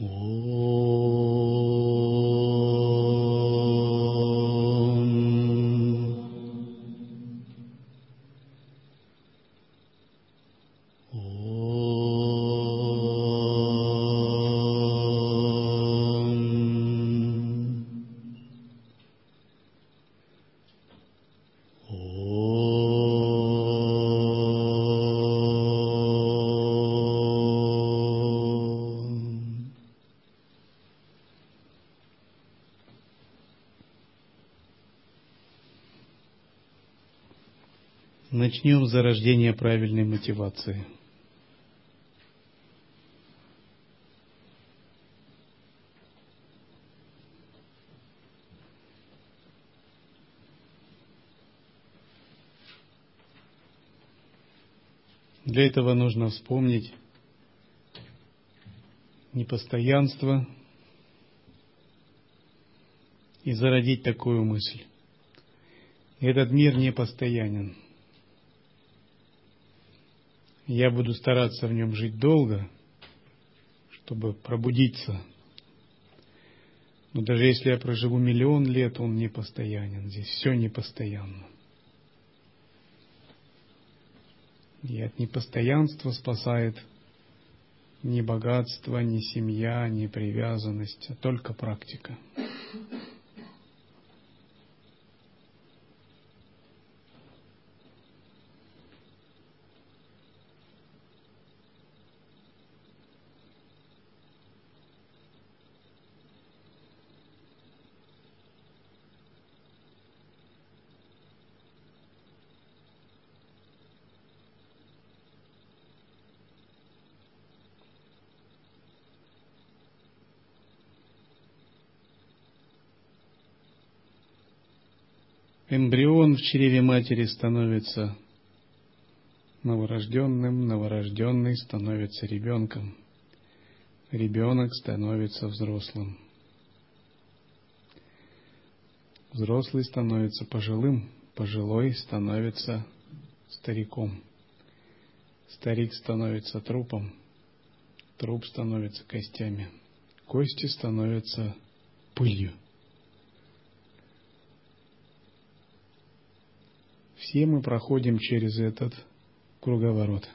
我。Начнем с зарождения правильной мотивации. Для этого нужно вспомнить непостоянство и зародить такую мысль. Этот мир непостоянен. Я буду стараться в нем жить долго, чтобы пробудиться. Но даже если я проживу миллион лет, он не постоянен. Здесь все непостоянно. И от непостоянства спасает ни богатство, ни семья, ни привязанность, а только практика. Эмбрион в чреве матери становится новорожденным, новорожденный становится ребенком, ребенок становится взрослым. Взрослый становится пожилым, пожилой становится стариком. Старик становится трупом, труп становится костями, кости становятся пылью. Все мы проходим через этот круговорот.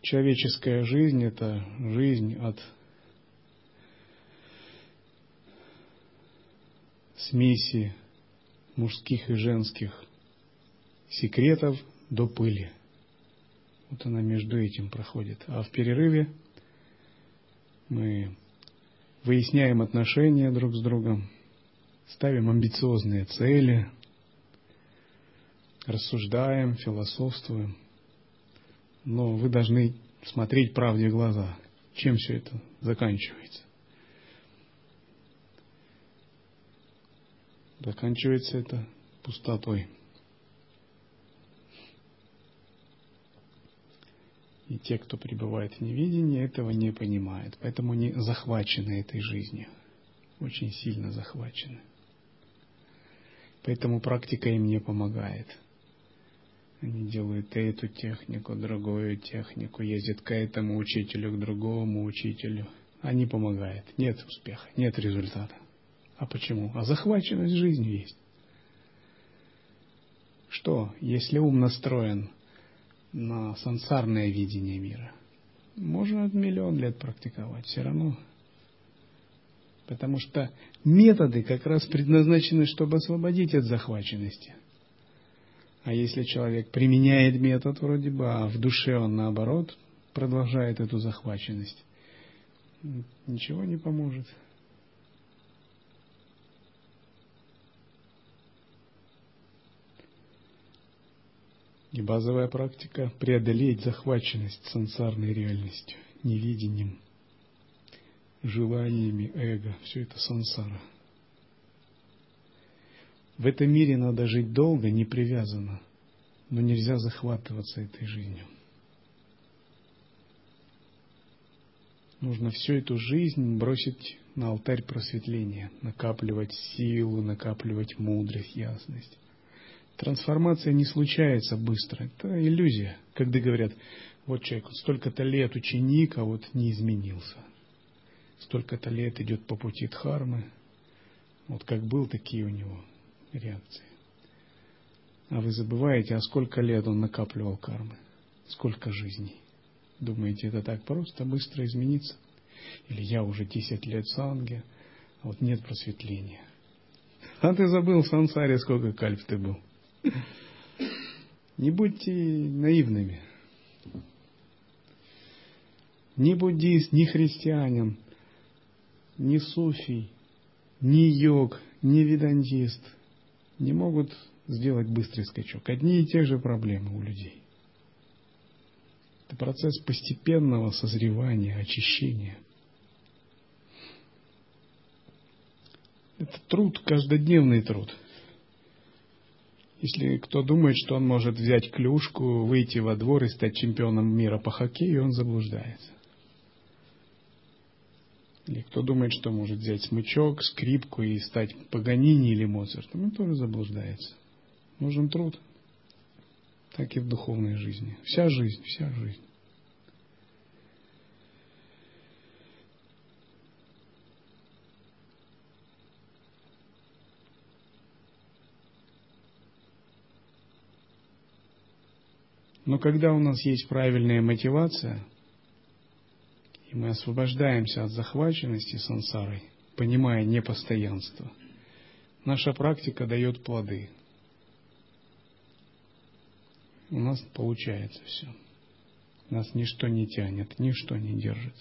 Человеческая жизнь – это жизнь от смеси мужских и женских секретов до пыли. Вот она между этим проходит. А в перерыве мы выясняем отношения друг с другом, ставим амбициозные цели, рассуждаем, философствуем. Но вы должны смотреть правде в глаза, чем все это заканчивается. Заканчивается это пустотой. И те, кто пребывает в невидении, этого не понимают. Поэтому они захвачены этой жизнью. Очень сильно захвачены. Поэтому практика им не помогает. Они делают эту технику, другую технику, ездят к этому учителю, к другому учителю. А не помогает. Нет успеха, нет результата. А почему? А захваченность жизнью есть. Что, если ум настроен на сансарное видение мира? Можно миллион лет практиковать, все равно Потому что методы как раз предназначены, чтобы освободить от захваченности. А если человек применяет метод вроде бы, а в душе он наоборот продолжает эту захваченность, ничего не поможет. И базовая практика – преодолеть захваченность сансарной реальностью, невидением – желаниями эго. Все это сансара. В этом мире надо жить долго, не привязанно, но нельзя захватываться этой жизнью. Нужно всю эту жизнь бросить на алтарь просветления, накапливать силу, накапливать мудрость, ясность. Трансформация не случается быстро, это иллюзия. Когда говорят, Вот человек, столько-то лет ученик, а вот не изменился. Столько-то лет идет по пути Дхармы. Вот как был, такие у него реакции. А вы забываете, а сколько лет он накапливал кармы? Сколько жизней? Думаете, это так просто, быстро измениться? Или я уже 10 лет санге, а вот нет просветления. А ты забыл в сансаре, сколько кальп ты был. Не будьте наивными. Ни буддист, ни христианин, ни суфий, ни йог, ни ведантист не могут сделать быстрый скачок. Одни и те же проблемы у людей. Это процесс постепенного созревания, очищения. Это труд, каждодневный труд. Если кто думает, что он может взять клюшку, выйти во двор и стать чемпионом мира по хоккею, он заблуждается. Или кто думает, что может взять смычок, скрипку и стать Паганини или Моцартом, он тоже заблуждается. Нужен труд. Так и в духовной жизни. Вся жизнь, вся жизнь. Но когда у нас есть правильная мотивация, и мы освобождаемся от захваченности сансарой, понимая непостоянство, наша практика дает плоды. У нас получается все. Нас ничто не тянет, ничто не держит.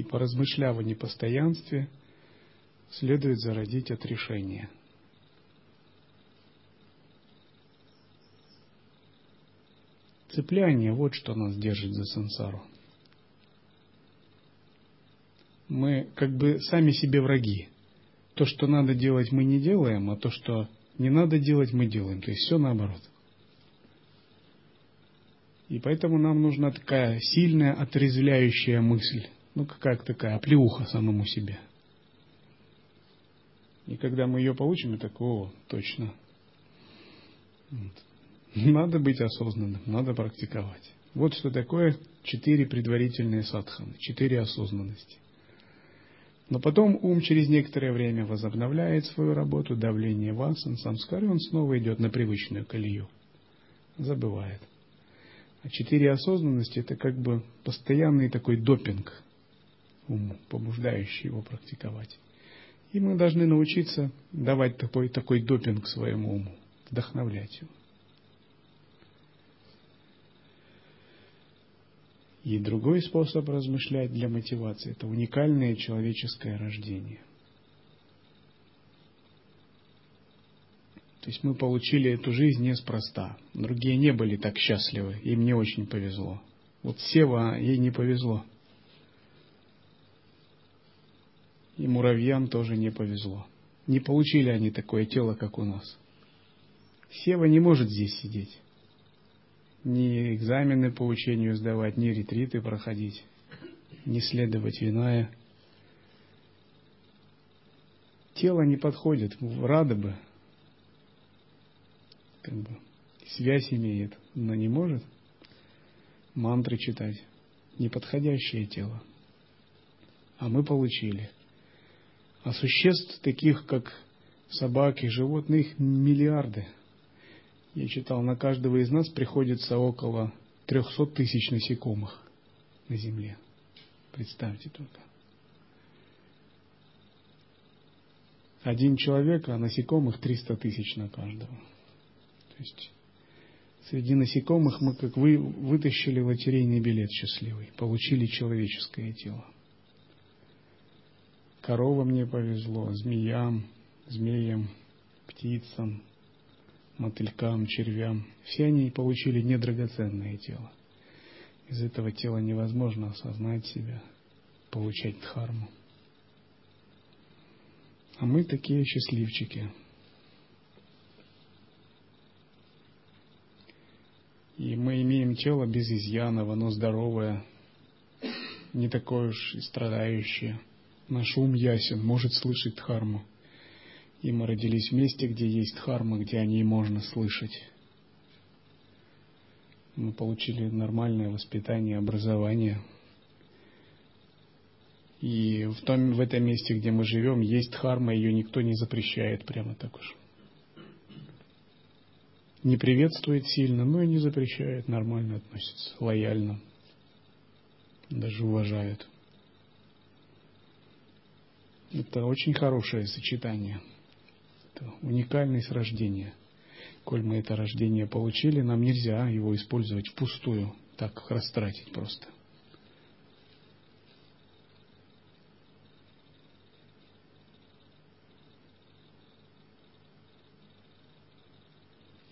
И поразмышляв о непостоянстве, следует зародить отрешение. Цепляние – вот что нас держит за сансару. Мы как бы сами себе враги. То, что надо делать, мы не делаем, а то, что не надо делать, мы делаем. То есть все наоборот. И поэтому нам нужна такая сильная отрезвляющая мысль ну, какая-то такая оплеуха самому себе. И когда мы ее получим, мы так, о, точно. Вот. Надо быть осознанным, надо практиковать. Вот что такое четыре предварительные садханы, четыре осознанности. Но потом ум через некоторое время возобновляет свою работу, давление васан, самскар, и он снова идет на привычную колею. Забывает. А четыре осознанности – это как бы постоянный такой допинг уму, побуждающий его практиковать. И мы должны научиться давать такой, такой допинг своему уму, вдохновлять его. И другой способ размышлять для мотивации – это уникальное человеческое рождение. То есть мы получили эту жизнь неспроста. Другие не были так счастливы, им не очень повезло. Вот Сева, ей не повезло – и муравьям тоже не повезло. Не получили они такое тело, как у нас. Сева не может здесь сидеть. Ни экзамены по учению сдавать, ни ретриты проходить, ни следовать виная. Тело не подходит, рада бы. Как бы связь имеет, но не может мантры читать. Неподходящее тело. А мы получили – а существ, таких как собаки, животных, миллиарды. Я читал, на каждого из нас приходится около 300 тысяч насекомых на Земле. Представьте только. Один человек, а насекомых 300 тысяч на каждого. То есть среди насекомых мы как вы вытащили лотерейный билет счастливый, получили человеческое тело. Коровам не повезло, змеям, змеям, птицам, мотылькам, червям. Все они получили недрагоценное тело. Из этого тела невозможно осознать себя, получать дхарму. А мы такие счастливчики. И мы имеем тело без изъянов, оно здоровое, не такое уж и страдающее. Наш ум ясен, может слышать дхарму. И мы родились в месте, где есть дхарма, где о ней можно слышать. Мы получили нормальное воспитание, образование. И в, том, в этом месте, где мы живем, есть дхарма, ее никто не запрещает прямо так уж. Не приветствует сильно, но и не запрещает, нормально относится, лояльно, даже уважает. Это очень хорошее сочетание. Это уникальность рождения. Коль мы это рождение получили, нам нельзя его использовать впустую, так растратить просто.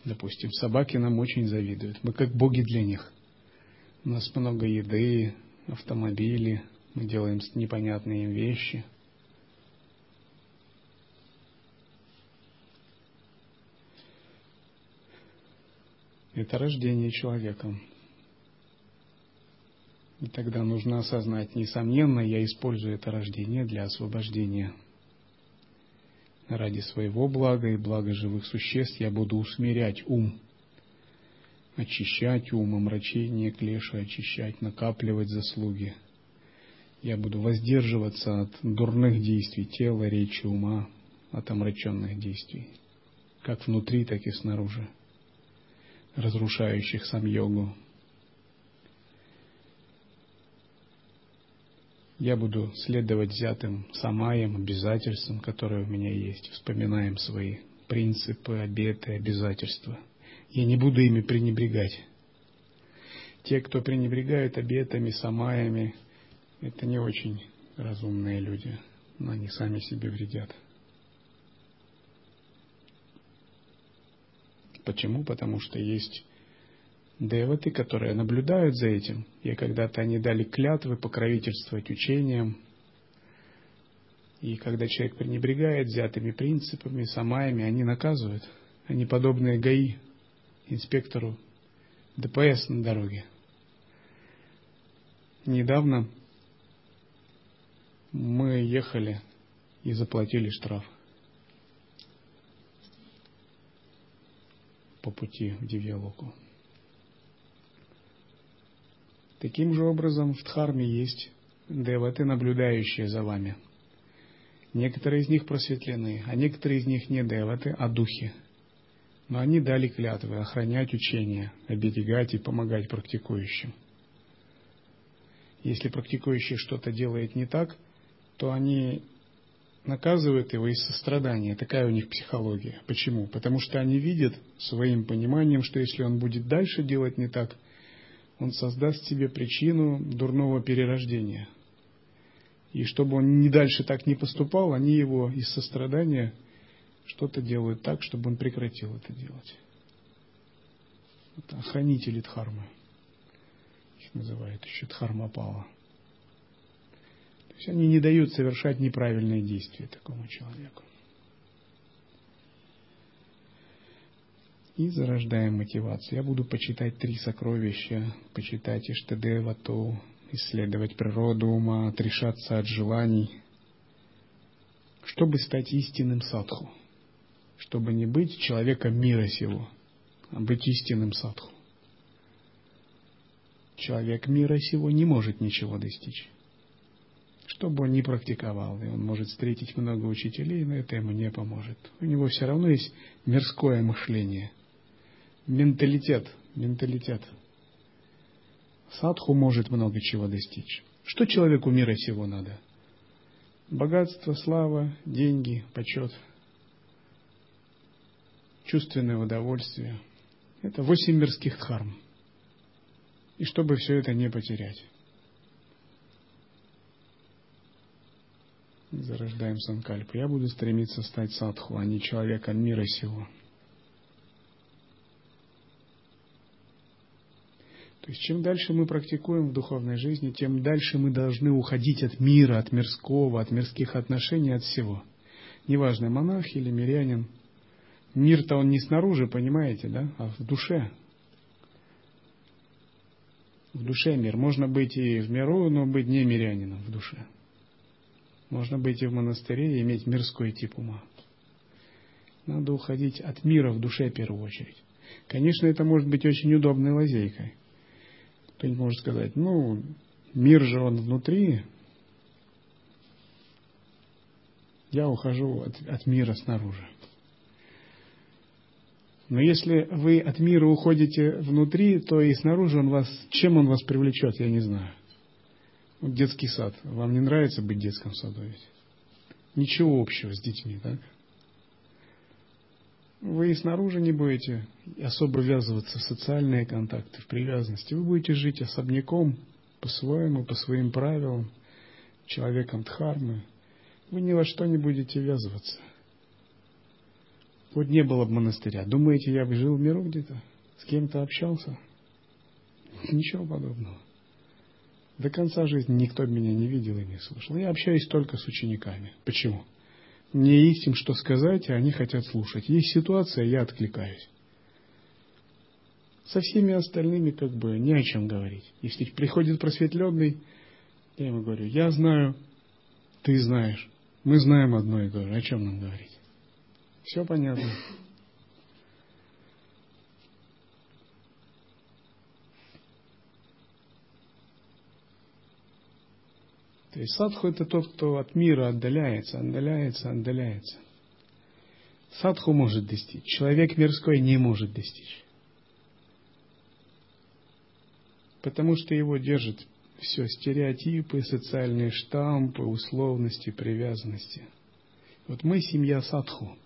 Допустим, собаки нам очень завидуют. Мы как боги для них. У нас много еды, автомобили, мы делаем непонятные им вещи – это рождение человеком. И тогда нужно осознать, несомненно, я использую это рождение для освобождения. Ради своего блага и блага живых существ я буду усмирять ум, очищать ум, омрачение, клеши очищать, накапливать заслуги. Я буду воздерживаться от дурных действий тела, речи, ума, от омраченных действий, как внутри, так и снаружи разрушающих сам йогу. Я буду следовать взятым самаям, обязательствам, которые у меня есть. Вспоминаем свои принципы, обеты, обязательства. Я не буду ими пренебрегать. Те, кто пренебрегает обетами, самаями, это не очень разумные люди, но они сами себе вредят. Почему? Потому что есть деваты, которые наблюдают за этим, и когда-то они дали клятвы покровительствовать учениям. И когда человек пренебрегает взятыми принципами, самаями, они наказывают. Они подобные ГАИ, инспектору ДПС на дороге. Недавно мы ехали и заплатили штраф. По пути в Дивьялоку. Таким же образом в Дхарме есть деваты, наблюдающие за вами. Некоторые из них просветлены, а некоторые из них не деваты, а духи. Но они дали клятвы охранять учение, оберегать и помогать практикующим. Если практикующий что-то делает не так, то они наказывают его из сострадания. Такая у них психология. Почему? Потому что они видят своим пониманием, что если он будет дальше делать не так, он создаст себе причину дурного перерождения. И чтобы он не дальше так не поступал, они его из сострадания что-то делают так, чтобы он прекратил это делать. Это охранители дхармы. Их называют еще дхармапала. Есть они не дают совершать неправильные действия такому человеку. И зарождаем мотивацию. Я буду почитать три сокровища, почитать Иштадевату, исследовать природу ума, отрешаться от желаний, чтобы стать истинным садху, чтобы не быть человеком мира сего, а быть истинным садху. Человек мира сего не может ничего достичь что бы он ни практиковал, и он может встретить много учителей, но это ему не поможет. У него все равно есть мирское мышление, менталитет, менталитет. Садху может много чего достичь. Что человеку мира сего надо? Богатство, слава, деньги, почет, чувственное удовольствие. Это восемь мирских дхарм. И чтобы все это не потерять. Зарождаем санкальпу. Я буду стремиться стать садху, а не человеком мира сего. То есть чем дальше мы практикуем в духовной жизни, тем дальше мы должны уходить от мира, от мирского, от мирских отношений, от всего. Неважно, монах или мирянин. Мир-то он не снаружи, понимаете, да, а в душе. В душе мир. Можно быть и в миру, но быть не мирянином в душе. Можно быть и в монастыре и иметь мирской тип ума. Надо уходить от мира в душе в первую очередь. Конечно, это может быть очень удобной лазейкой. Кто-нибудь может сказать, ну, мир же он внутри, я ухожу от, от мира снаружи. Но если вы от мира уходите внутри, то и снаружи он вас, чем он вас привлечет, я не знаю. Вот детский сад. Вам не нравится быть в детском саду ведь? Ничего общего с детьми, так? Вы и снаружи не будете особо ввязываться в социальные контакты, в привязанности. Вы будете жить особняком, по-своему, по своим правилам, человеком Дхармы. Вы ни во что не будете ввязываться. Вот не было бы монастыря. Думаете, я бы жил в миру где-то? С кем-то общался? Ничего подобного. До конца жизни никто меня не видел и не слышал. Я общаюсь только с учениками. Почему? Мне есть им что сказать, а они хотят слушать. Есть ситуация, я откликаюсь. Со всеми остальными как бы не о чем говорить. Если приходит просветленный, я ему говорю, я знаю, ты знаешь, мы знаем одно и то же, о чем нам говорить. Все понятно. То есть садху это тот, кто от мира отдаляется, отдаляется, отдаляется. Садху может достичь, человек мирской не может достичь. Потому что его держат все стереотипы, социальные штампы, условности, привязанности. Вот мы семья садху.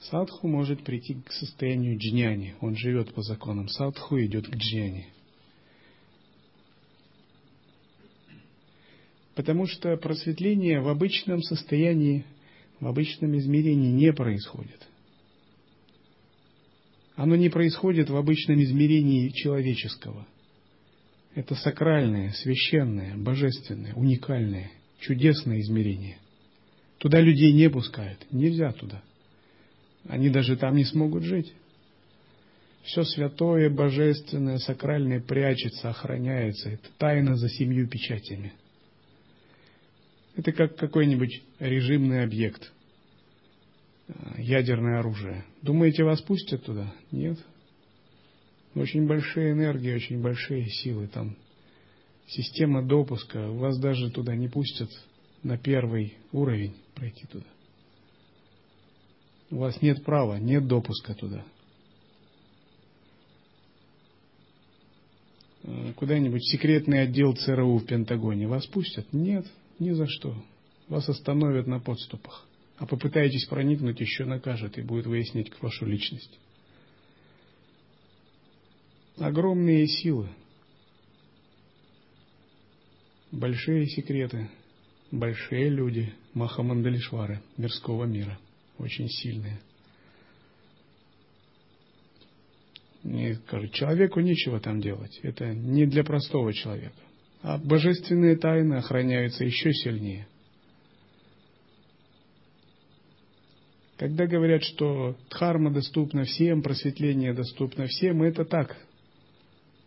Садху может прийти к состоянию джняни. Он живет по законам садху и идет к джняни. Потому что просветление в обычном состоянии, в обычном измерении не происходит. Оно не происходит в обычном измерении человеческого. Это сакральное, священное, божественное, уникальное, чудесное измерение. Туда людей не пускают. Нельзя туда. Они даже там не смогут жить. Все святое, божественное, сакральное прячется, охраняется. Это тайна за семью печатями – это как какой-нибудь режимный объект, э, ядерное оружие. Думаете, вас пустят туда? Нет. Очень большие энергии, очень большие силы. Там система допуска. Вас даже туда не пустят на первый уровень пройти туда. У вас нет права, нет допуска туда. Э, куда-нибудь секретный отдел ЦРУ в Пентагоне вас пустят? Нет. Ни за что. Вас остановят на подступах. А попытаетесь проникнуть, еще накажет и будет выяснять вашу личность. Огромные силы. Большие секреты. Большие люди. Махамандалишвары мирского мира. Очень сильные. И скажут, человеку нечего там делать. Это не для простого человека а божественные тайны охраняются еще сильнее. Когда говорят, что дхарма доступна всем, просветление доступно всем, это так,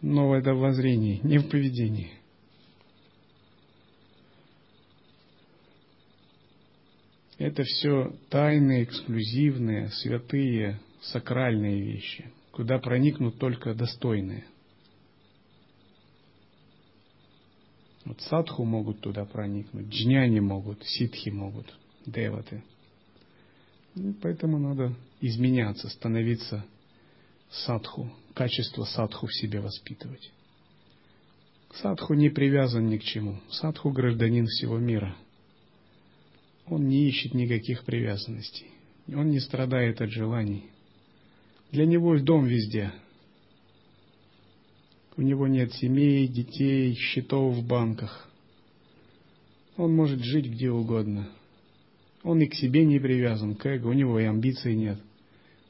но это в воззрении, не в поведении. Это все тайные, эксклюзивные, святые, сакральные вещи, куда проникнут только достойные – Вот садху могут туда проникнуть, джняни могут, ситхи могут, деваты. И поэтому надо изменяться, становиться садху, качество садху в себе воспитывать. Садху не привязан ни к чему. Садху гражданин всего мира. Он не ищет никаких привязанностей. Он не страдает от желаний. Для него дом везде – у него нет семей, детей, счетов в банках. Он может жить где угодно. Он и к себе не привязан, к эго, у него и амбиций нет.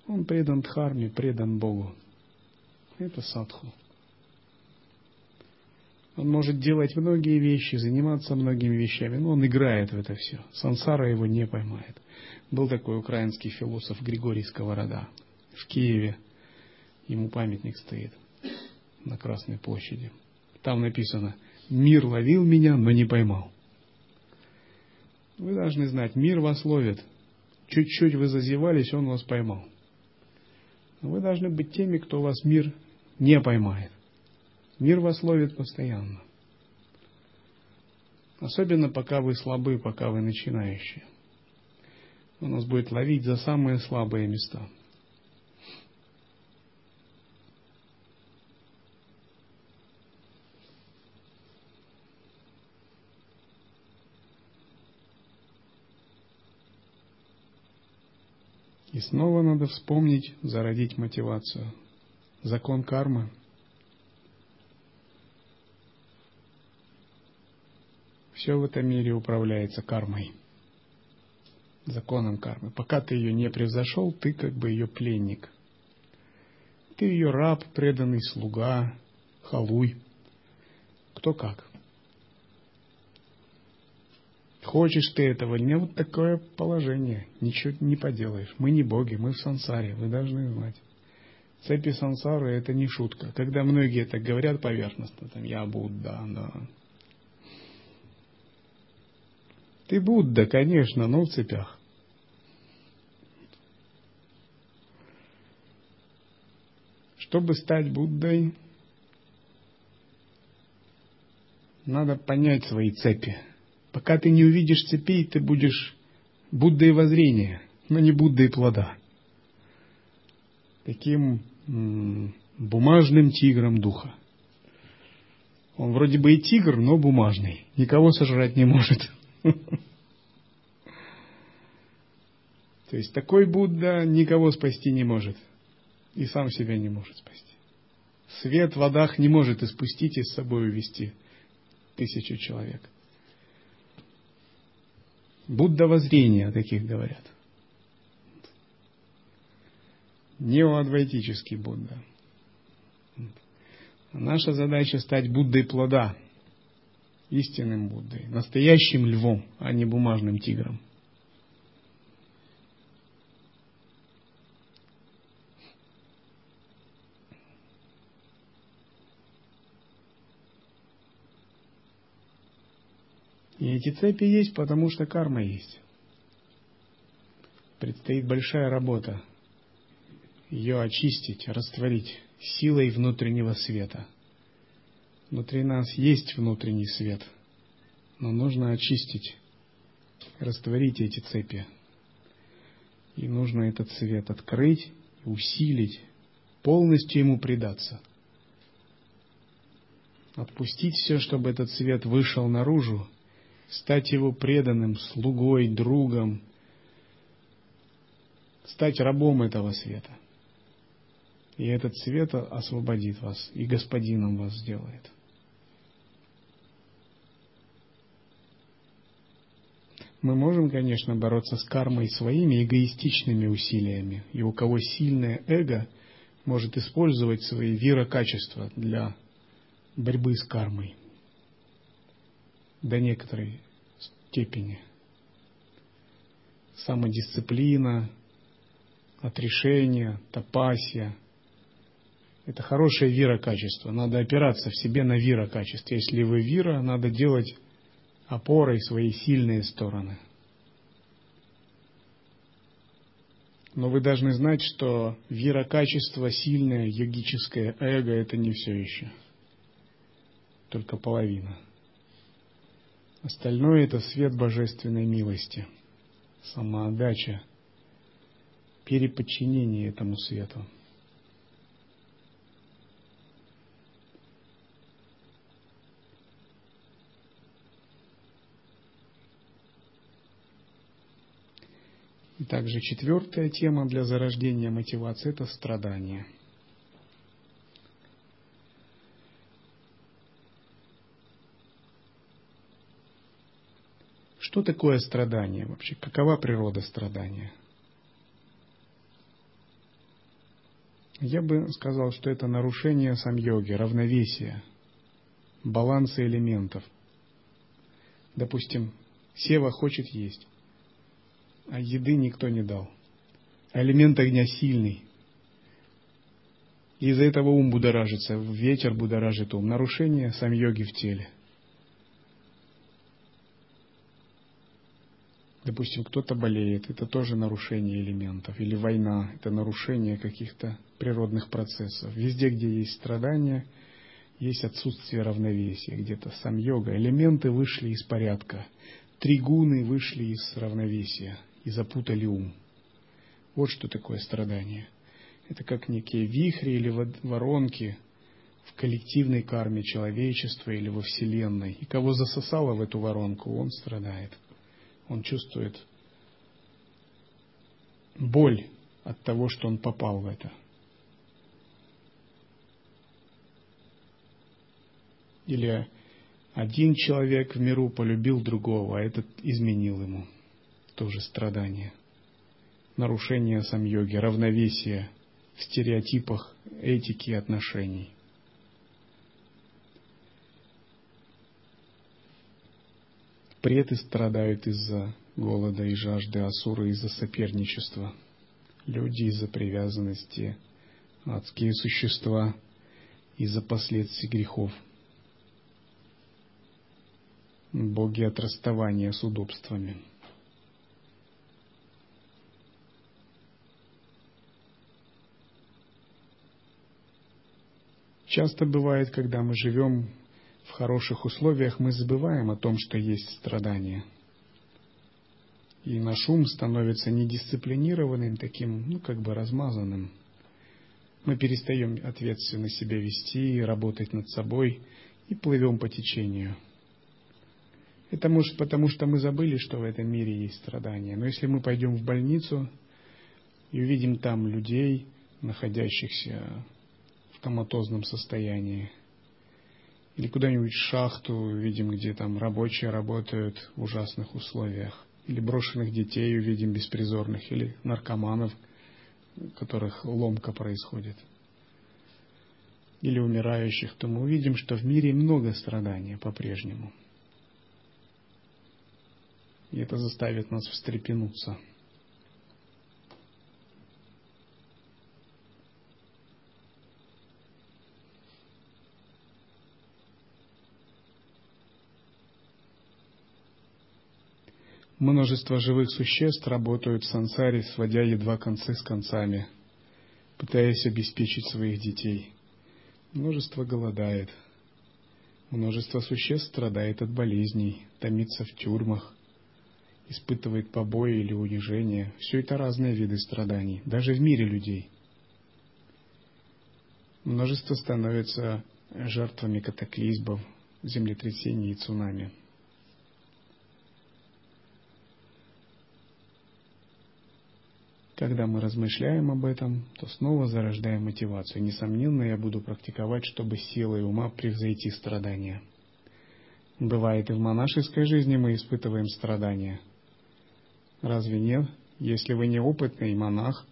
Он предан Дхарме, предан Богу. Это садху. Он может делать многие вещи, заниматься многими вещами, но он играет в это все. Сансара его не поймает. Был такой украинский философ Григорий Сковорода в Киеве. Ему памятник стоит на Красной площади. Там написано, мир ловил меня, но не поймал. Вы должны знать, мир вас ловит. Чуть-чуть вы зазевались, он вас поймал. Но вы должны быть теми, кто вас мир не поймает. Мир вас ловит постоянно. Особенно пока вы слабы, пока вы начинающие. Он нас будет ловить за самые слабые места. И снова надо вспомнить, зародить мотивацию. Закон кармы. Все в этом мире управляется кармой. Законом кармы. Пока ты ее не превзошел, ты как бы ее пленник. Ты ее раб, преданный слуга, халуй. Кто как. Хочешь ты этого или нет, вот такое положение. Ничего не поделаешь. Мы не боги, мы в сансаре, вы должны знать. Цепи сансары – это не шутка. Когда многие это говорят поверхностно, там, я Будда, да. Ты Будда, конечно, но в цепях. Чтобы стать Буддой, надо понять свои цепи – Пока ты не увидишь цепей, ты будешь Буддой воззрения, но не Буддой плода. Таким бумажным тигром духа. Он вроде бы и тигр, но бумажный. Никого сожрать не может. То есть такой Будда никого спасти не может. И сам себя не может спасти. Свет в водах не может испустить и с собой увести тысячу человек. Будда воззрения, таких говорят. Неоадвайтический Будда. Наша задача стать Буддой плода, истинным Буддой, настоящим львом, а не бумажным тигром. И эти цепи есть, потому что карма есть. Предстоит большая работа. Ее очистить, растворить силой внутреннего света. Внутри нас есть внутренний свет, но нужно очистить, растворить эти цепи. И нужно этот свет открыть, усилить, полностью ему предаться. Отпустить все, чтобы этот свет вышел наружу, стать его преданным, слугой, другом, стать рабом этого света. И этот свет освободит вас и господином вас сделает. Мы можем, конечно, бороться с кармой своими эгоистичными усилиями. И у кого сильное эго может использовать свои вира-качества для борьбы с кармой до некоторой степени. Самодисциплина, отрешение, тапасия – это хорошее вира-качество. Надо опираться в себе на вира-качество. Если вы вира, надо делать опорой свои сильные стороны. Но вы должны знать, что вира-качество сильное, йогическое эго – это не все еще. Только половина – Остальное – это свет божественной милости, самоотдача, переподчинение этому свету. И также четвертая тема для зарождения мотивации – это страдание – Что такое страдание вообще? Какова природа страдания? Я бы сказал, что это нарушение сам-йоги, равновесия, баланса элементов. Допустим, Сева хочет есть, а еды никто не дал. А элемент огня сильный. Из-за этого ум будоражится, ветер будоражит ум. Нарушение сам-йоги в теле. Допустим, кто-то болеет, это тоже нарушение элементов. Или война, это нарушение каких-то природных процессов. Везде, где есть страдания, есть отсутствие равновесия. Где-то сам йога. Элементы вышли из порядка. Три гуны вышли из равновесия и запутали ум. Вот что такое страдание – это как некие вихри или воронки в коллективной карме человечества или во Вселенной. И кого засосало в эту воронку, он страдает. Он чувствует боль от того, что он попал в это. Или один человек в миру полюбил другого, а этот изменил ему. Тоже страдание. Нарушение сам-йоги, равновесие в стереотипах этики и отношений. Преты страдают из-за голода и жажды, асуры из-за соперничества, люди из-за привязанности, адские существа из-за последствий грехов, боги от расставания с удобствами – Часто бывает, когда мы живем в хороших условиях, мы забываем о том, что есть страдания. И наш ум становится недисциплинированным, таким, ну, как бы размазанным. Мы перестаем ответственно себя вести, работать над собой и плывем по течению. Это может потому, что мы забыли, что в этом мире есть страдания. Но если мы пойдем в больницу и увидим там людей, находящихся в коматозном состоянии. Или куда-нибудь в шахту видим, где там рабочие работают в ужасных условиях. Или брошенных детей увидим беспризорных, или наркоманов, у которых ломка происходит. Или умирающих, то мы увидим, что в мире много страдания по-прежнему. И это заставит нас встрепенуться – Множество живых существ работают в сансаре, сводя едва концы с концами, пытаясь обеспечить своих детей. Множество голодает. Множество существ страдает от болезней, томится в тюрьмах, испытывает побои или унижение. Все это разные виды страданий, даже в мире людей. Множество становится жертвами катаклизмов, землетрясений и цунами. Когда мы размышляем об этом, то снова зарождаем мотивацию. Несомненно, я буду практиковать, чтобы силой ума превзойти страдания. Бывает и в монашеской жизни мы испытываем страдания. Разве нет? Если вы неопытный монах,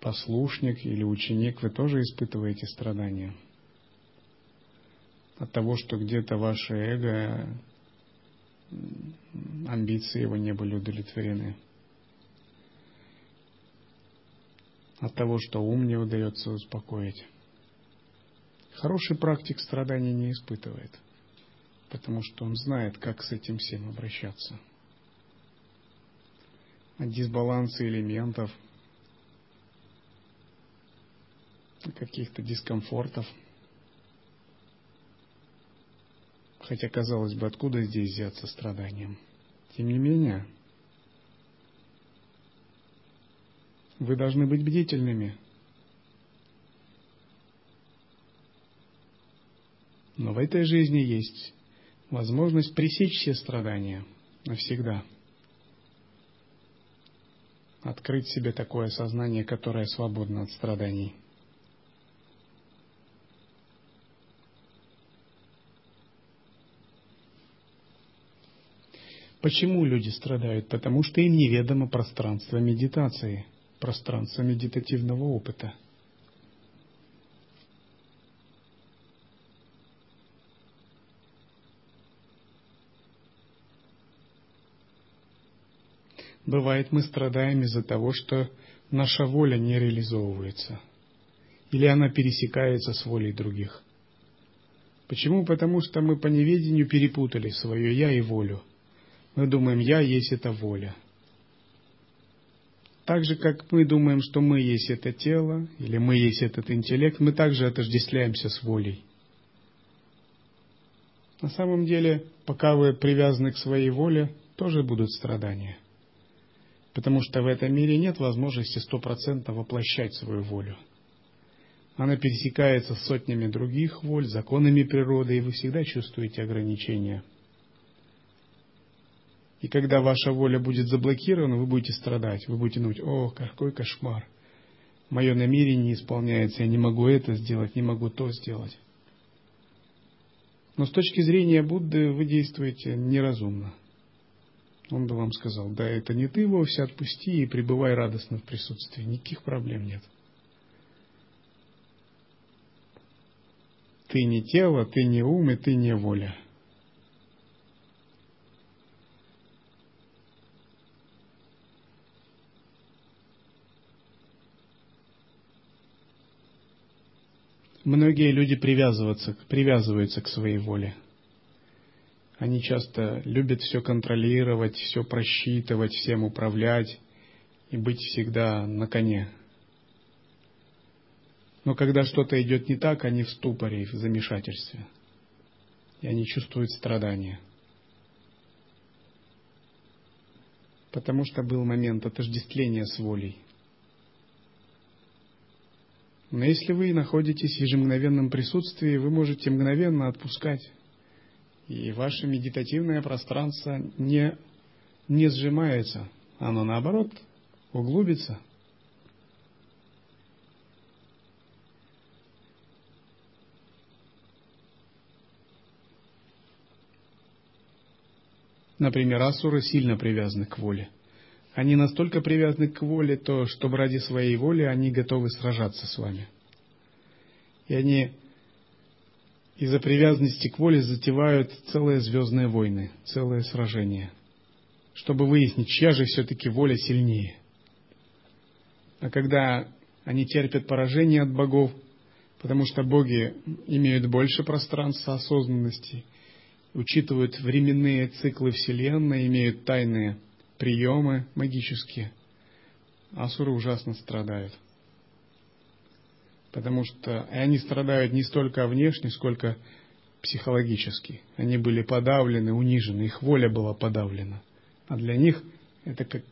послушник или ученик, вы тоже испытываете страдания. От того, что где-то ваше эго, амбиции его не были удовлетворены. От того, что ум не удается успокоить. Хороший практик страданий не испытывает, потому что он знает, как с этим всем обращаться. От дисбаланса элементов, каких-то дискомфортов. Хотя, казалось бы, откуда здесь взяться страданием? Тем не менее, Вы должны быть бдительными. Но в этой жизни есть возможность пресечь все страдания навсегда. Открыть себе такое сознание, которое свободно от страданий. Почему люди страдают? Потому что им неведомо пространство медитации – пространство медитативного опыта. Бывает, мы страдаем из-за того, что наша воля не реализовывается. или она пересекается с волей других. Почему? Потому что мы по неведению перепутали свое «я» и волю. Мы думаем «я» есть эта воля. Так же, как мы думаем, что мы есть это тело, или мы есть этот интеллект, мы также отождествляемся с волей. На самом деле, пока вы привязаны к своей воле, тоже будут страдания. Потому что в этом мире нет возможности стопроцентно воплощать свою волю. Она пересекается с сотнями других воль, законами природы, и вы всегда чувствуете ограничения. И когда ваша воля будет заблокирована, вы будете страдать. Вы будете думать, о, какой кошмар. Мое намерение не исполняется, я не могу это сделать, не могу то сделать. Но с точки зрения Будды вы действуете неразумно. Он бы вам сказал, да это не ты вовсе, отпусти и пребывай радостно в присутствии, никаких проблем нет. Ты не тело, ты не ум и ты не воля. Многие люди привязываются, привязываются к своей воле. Они часто любят все контролировать, все просчитывать, всем управлять и быть всегда на коне. Но когда что-то идет не так, они в ступоре в замешательстве. И они чувствуют страдания. Потому что был момент отождествления с волей. Но если вы находитесь в ежемгновенном присутствии, вы можете мгновенно отпускать. И ваше медитативное пространство не, не сжимается, оно наоборот углубится. Например, асуры сильно привязаны к воле. Они настолько привязаны к воле, то, что ради своей воли они готовы сражаться с вами. И они из-за привязанности к воле затевают целые звездные войны, целые сражения, чтобы выяснить, чья же все-таки воля сильнее. А когда они терпят поражение от богов, потому что боги имеют больше пространства осознанности, учитывают временные циклы Вселенной, имеют тайные приемы магические, асуры ужасно страдают. Потому что они страдают не столько внешне, сколько психологически. Они были подавлены, унижены, их воля была подавлена. А для них это как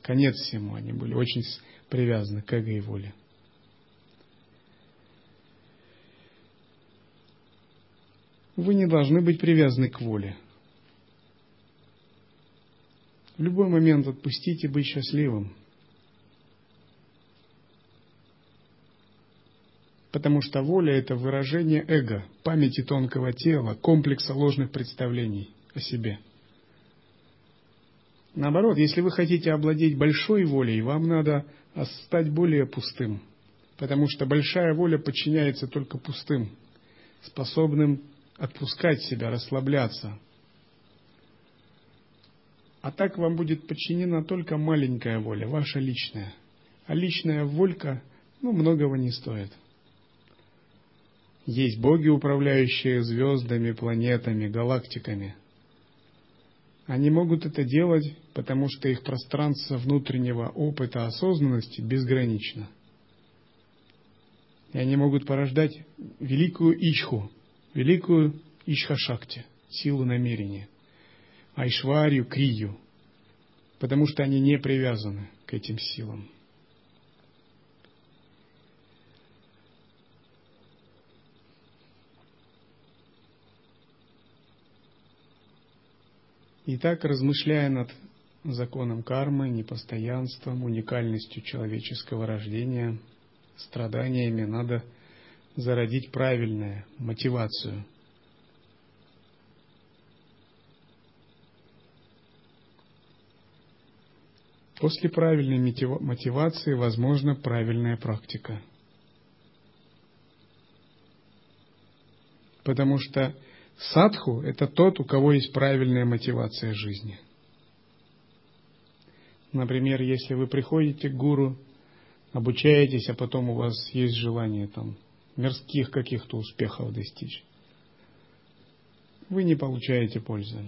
конец всему. Они были очень привязаны к эго и воле. Вы не должны быть привязаны к воле. В любой момент отпустите быть счастливым. Потому что воля – это выражение эго, памяти тонкого тела, комплекса ложных представлений о себе. Наоборот, если вы хотите обладать большой волей, вам надо стать более пустым. Потому что большая воля подчиняется только пустым, способным отпускать себя, расслабляться, а так вам будет подчинена только маленькая воля, ваша личная. А личная волька, ну, многого не стоит. Есть боги, управляющие звездами, планетами, галактиками. Они могут это делать, потому что их пространство внутреннего опыта осознанности безгранично. И они могут порождать великую Ичху, великую Ичха-шакти, силу намерения. Айшварию, Крию, потому что они не привязаны к этим силам. Итак, размышляя над законом кармы, непостоянством, уникальностью человеческого рождения, страданиями, надо зародить правильную мотивацию – После правильной мотивации возможна правильная практика. Потому что садху – это тот, у кого есть правильная мотивация жизни. Например, если вы приходите к гуру обучаетесь, а потом у вас есть желание там мирских каких-то успехов достичь. Вы не получаете пользы.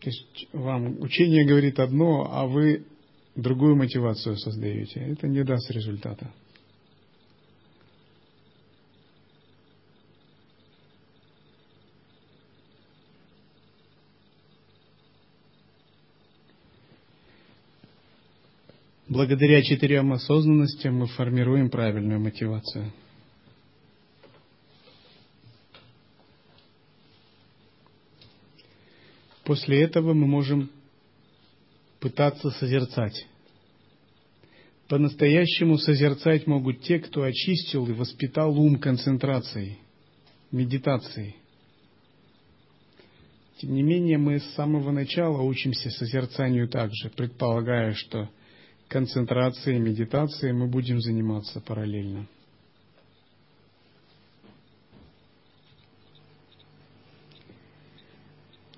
То есть вам учение говорит одно, а вы другую мотивацию создаете. Это не даст результата. Благодаря четырем осознанностям мы формируем правильную мотивацию. После этого мы можем пытаться созерцать. По-настоящему созерцать могут те, кто очистил и воспитал ум концентрацией, медитацией. Тем не менее, мы с самого начала учимся созерцанию также, предполагая, что концентрацией, медитацией мы будем заниматься параллельно.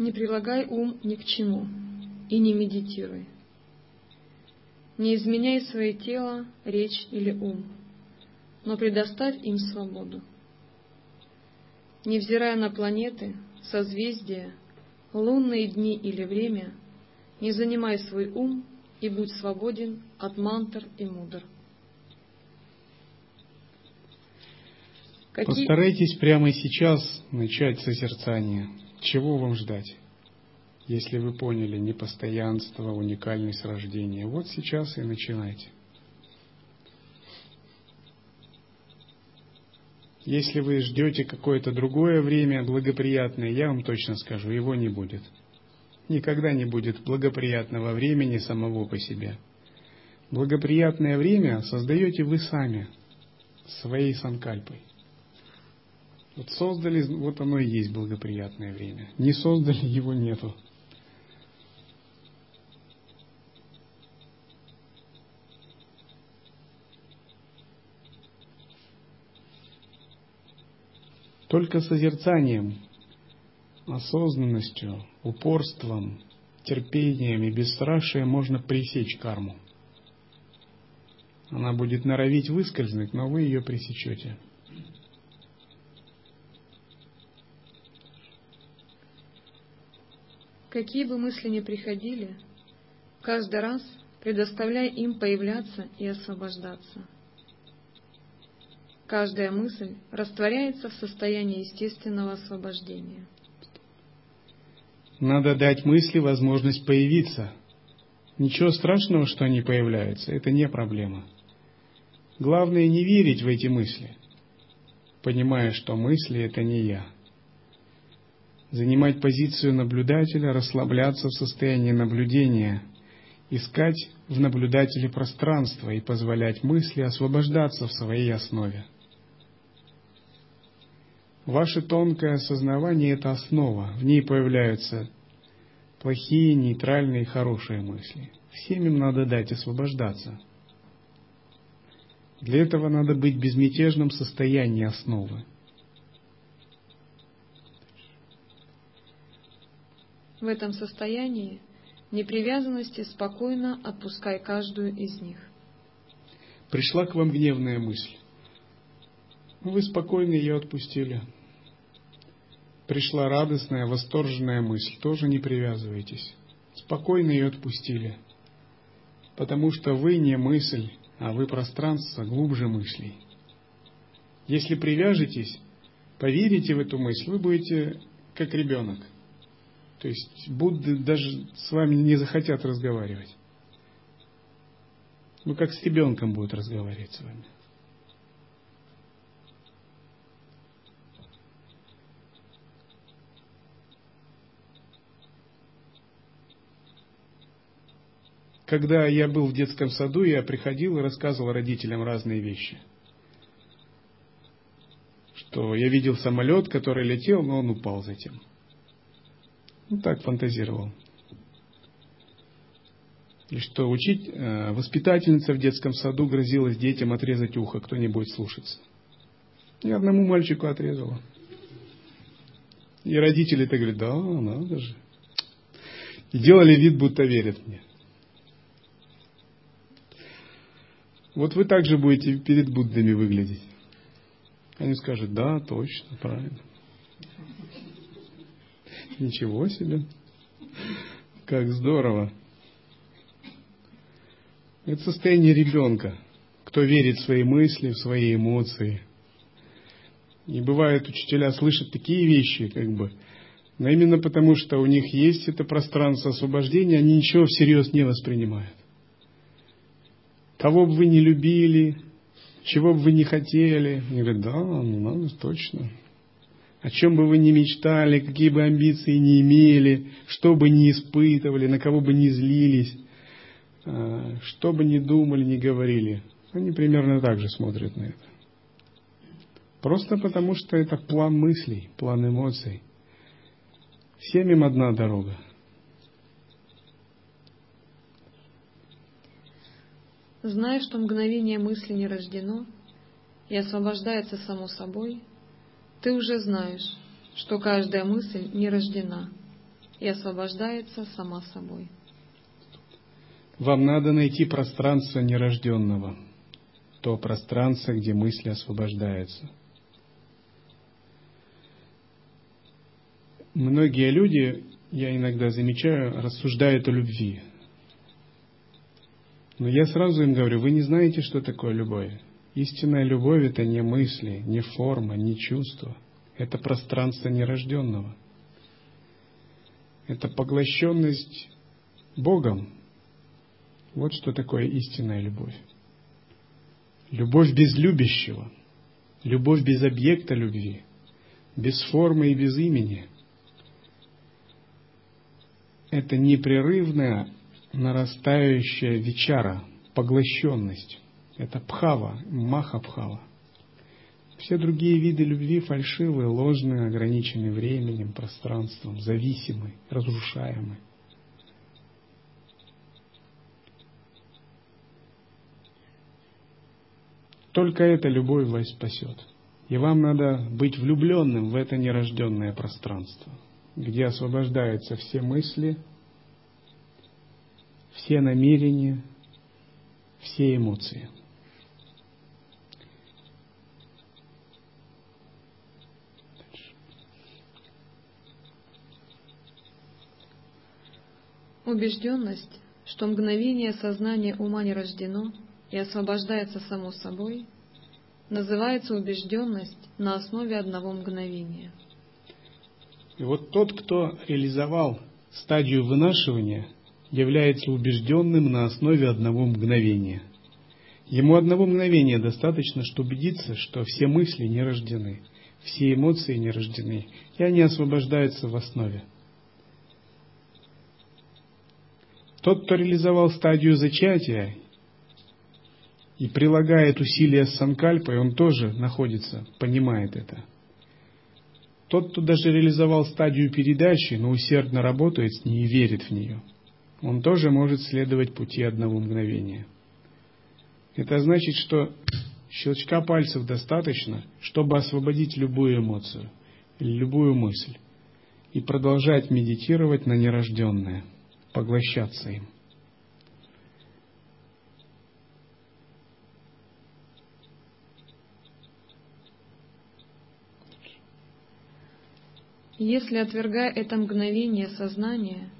Не прилагай ум ни к чему и не медитируй. Не изменяй свое тело, речь или ум, но предоставь им свободу. Невзирая на планеты, созвездия, лунные дни или время, не занимай свой ум и будь свободен от мантр и мудр. Какие... Постарайтесь прямо сейчас начать созерцание. Чего вам ждать? Если вы поняли непостоянство, уникальность рождения, вот сейчас и начинайте. Если вы ждете какое-то другое время благоприятное, я вам точно скажу, его не будет никогда не будет благоприятного времени самого по себе. Благоприятное время создаете вы сами, своей санкальпой. Вот создали, вот оно и есть благоприятное время. Не создали, его нету. Только созерцанием осознанностью, упорством, терпением и бесстрашием можно пресечь карму. Она будет норовить выскользнуть, но вы ее пресечете. Какие бы мысли ни приходили, каждый раз предоставляй им появляться и освобождаться. Каждая мысль растворяется в состоянии естественного освобождения. Надо дать мысли возможность появиться. Ничего страшного, что они появляются, это не проблема. Главное не верить в эти мысли, понимая, что мысли — это не я. Занимать позицию наблюдателя, расслабляться в состоянии наблюдения, искать в наблюдателе пространство и позволять мысли освобождаться в своей основе. Ваше тонкое осознавание – это основа. В ней появляются плохие, нейтральные, хорошие мысли. Всем им надо дать освобождаться. Для этого надо быть в безмятежном состоянии основы. В этом состоянии непривязанности спокойно отпускай каждую из них. Пришла к вам гневная мысль. Вы спокойно ее отпустили. Пришла радостная, восторженная мысль, тоже не привязывайтесь. Спокойно ее отпустили. Потому что вы не мысль, а вы пространство глубже мыслей. Если привяжетесь, поверите в эту мысль, вы будете как ребенок. То есть Будды даже с вами не захотят разговаривать. Ну, как с ребенком будут разговаривать с вами. Когда я был в детском саду, я приходил и рассказывал родителям разные вещи. Что я видел самолет, который летел, но он упал затем. Ну, так фантазировал. И что учить, э, воспитательница в детском саду грозилась детям отрезать ухо, кто не будет слушаться. И одному мальчику отрезала. И родители-то говорят, да, надо же. И делали вид, будто верят мне. Вот вы также будете перед Буддами выглядеть. Они скажут, да, точно, правильно. Ничего себе. Как здорово. Это состояние ребенка, кто верит в свои мысли, в свои эмоции. И бывает, учителя слышат такие вещи, как бы, но именно потому, что у них есть это пространство освобождения, они ничего всерьез не воспринимают. Кого бы вы не любили, чего бы вы не хотели, они говорят, да, ну надо, точно. О чем бы вы ни мечтали, какие бы амбиции не имели, что бы ни испытывали, на кого бы ни злились, а, что бы ни думали, ни говорили, они примерно так же смотрят на это. Просто потому, что это план мыслей, план эмоций. Всем им одна дорога. Зная, что мгновение мысли не рождено и освобождается само собой, ты уже знаешь, что каждая мысль не рождена и освобождается сама собой. Вам надо найти пространство нерожденного, то пространство, где мысли освобождаются. Многие люди, я иногда замечаю, рассуждают о любви. Но я сразу им говорю, вы не знаете, что такое любовь. Истинная любовь – это не мысли, не форма, не чувство. Это пространство нерожденного. Это поглощенность Богом, вот что такое истинная любовь. Любовь без любящего, любовь без объекта любви, без формы и без имени. Это непрерывная нарастающая вечара, поглощенность. Это пхава, маха-пхава. Все другие виды любви фальшивые, ложные, ограничены временем, пространством, зависимы, разрушаемы. Только эта любовь вас спасет. И вам надо быть влюбленным в это нерожденное пространство, где освобождаются все мысли, все намерения, все эмоции. Убежденность, что мгновение сознания ума не рождено – и освобождается само собой, называется убежденность на основе одного мгновения. И вот тот, кто реализовал стадию вынашивания, является убежденным на основе одного мгновения. Ему одного мгновения достаточно, чтобы убедиться, что все мысли не рождены, все эмоции не рождены, и они освобождаются в основе. Тот, кто реализовал стадию зачатия и прилагает усилия с санкальпой, он тоже находится, понимает это. Тот, кто даже реализовал стадию передачи, но усердно работает с ней и верит в нее, он тоже может следовать пути одного мгновения. Это значит, что щелчка пальцев достаточно, чтобы освободить любую эмоцию любую мысль и продолжать медитировать на нерожденное, поглощаться им. Если, отвергая это мгновение сознания,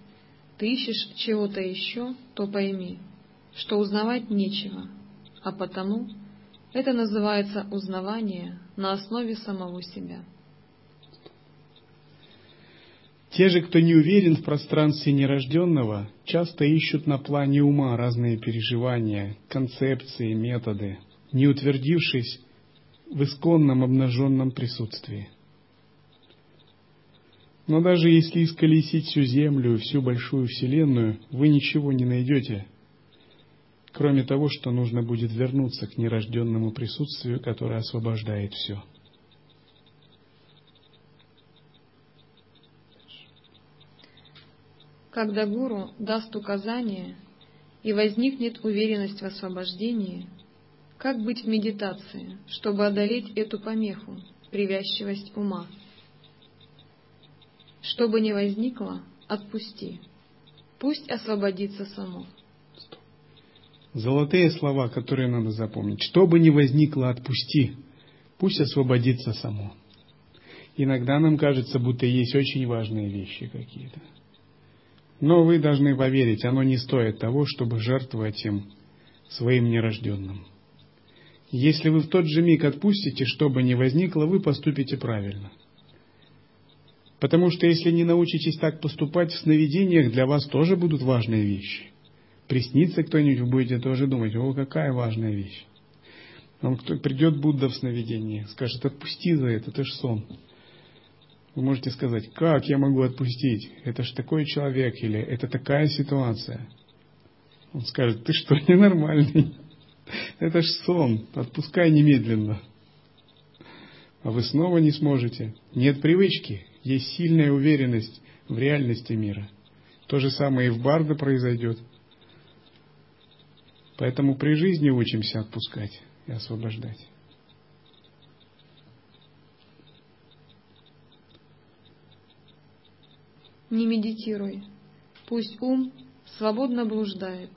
ты ищешь чего-то еще, то пойми, что узнавать нечего, а потому это называется узнавание на основе самого себя. Те же, кто не уверен в пространстве нерожденного, часто ищут на плане ума разные переживания, концепции, методы, не утвердившись в исконном обнаженном присутствии – но даже если исколесить всю Землю, всю большую Вселенную, вы ничего не найдете, кроме того, что нужно будет вернуться к нерожденному присутствию, которое освобождает все. Когда гуру даст указание и возникнет уверенность в освобождении, как быть в медитации, чтобы одолеть эту помеху, привязчивость ума – что бы ни возникло, отпусти. Пусть освободится само. Золотые слова, которые надо запомнить. Что бы ни возникло, отпусти. Пусть освободится само. Иногда нам кажется, будто есть очень важные вещи какие-то. Но вы должны поверить, оно не стоит того, чтобы жертвовать им своим нерожденным. Если вы в тот же миг отпустите, что бы ни возникло, вы поступите правильно. Потому что если не научитесь так поступать в сновидениях, для вас тоже будут важные вещи. Приснится кто-нибудь, вы будете тоже думать, о, какая важная вещь. Вам кто придет Будда в сновидении, скажет, отпусти за это, это ж сон. Вы можете сказать, как я могу отпустить? Это ж такой человек или это такая ситуация. Он скажет, ты что, ненормальный? Это ж сон, отпускай немедленно. А вы снова не сможете. Нет привычки, есть сильная уверенность в реальности мира. То же самое и в Барда произойдет. Поэтому при жизни учимся отпускать и освобождать. Не медитируй. Пусть ум свободно блуждает.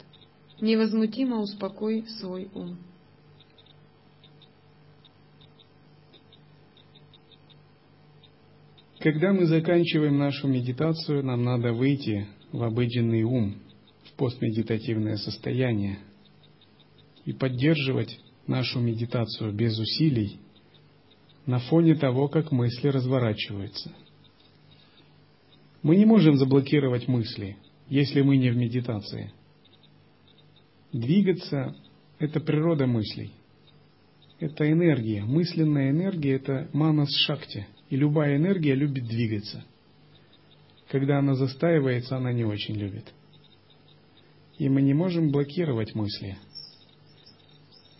Невозмутимо успокой свой ум. Когда мы заканчиваем нашу медитацию, нам надо выйти в обыденный ум, в постмедитативное состояние и поддерживать нашу медитацию без усилий на фоне того, как мысли разворачиваются. Мы не можем заблокировать мысли, если мы не в медитации. Двигаться – это природа мыслей. Это энергия. Мысленная энергия – это манас шакти. И любая энергия любит двигаться. Когда она застаивается, она не очень любит. И мы не можем блокировать мысли –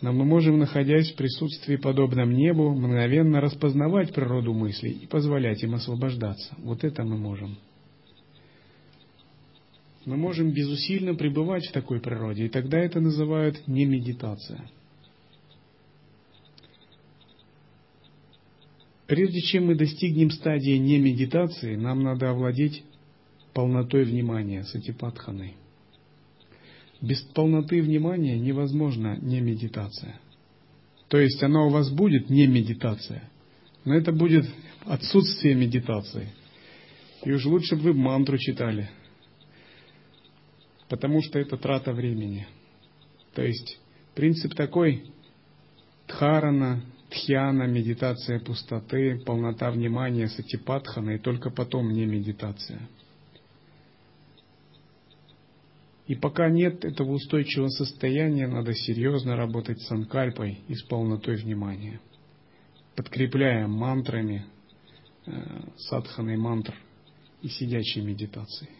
но мы можем, находясь в присутствии подобном небу, мгновенно распознавать природу мыслей и позволять им освобождаться. Вот это мы можем. Мы можем безусильно пребывать в такой природе, и тогда это называют не медитация. Прежде чем мы достигнем стадии не медитации, нам надо овладеть полнотой внимания, сатипатханой – без полноты внимания невозможно не медитация. То есть она у вас будет не медитация, но это будет отсутствие медитации. И уж лучше бы вы мантру читали, потому что это трата времени. То есть принцип такой, дхарана, тхьяна, медитация пустоты, полнота внимания, сатипатхана, и только потом не медитация – И пока нет этого устойчивого состояния, надо серьезно работать с анкальпой и с полнотой внимания, подкрепляя мантрами, э, садханой мантр и сидячей медитацией.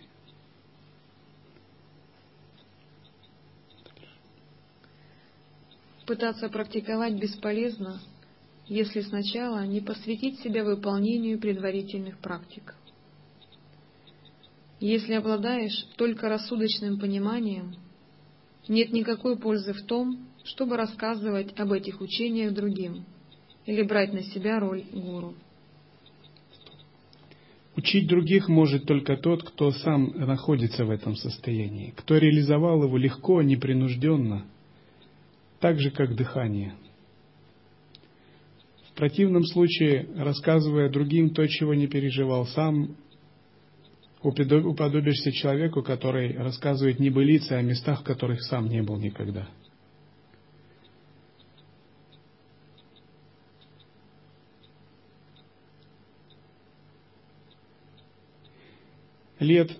Пытаться практиковать бесполезно, если сначала не посвятить себя выполнению предварительных практик. Если обладаешь только рассудочным пониманием, нет никакой пользы в том, чтобы рассказывать об этих учениях другим или брать на себя роль гуру. Учить других может только тот, кто сам находится в этом состоянии, кто реализовал его легко, непринужденно, так же, как дыхание. В противном случае, рассказывая другим то, чего не переживал сам, уподобишься человеку, который рассказывает небылицы о местах, в которых сам не был никогда. Лет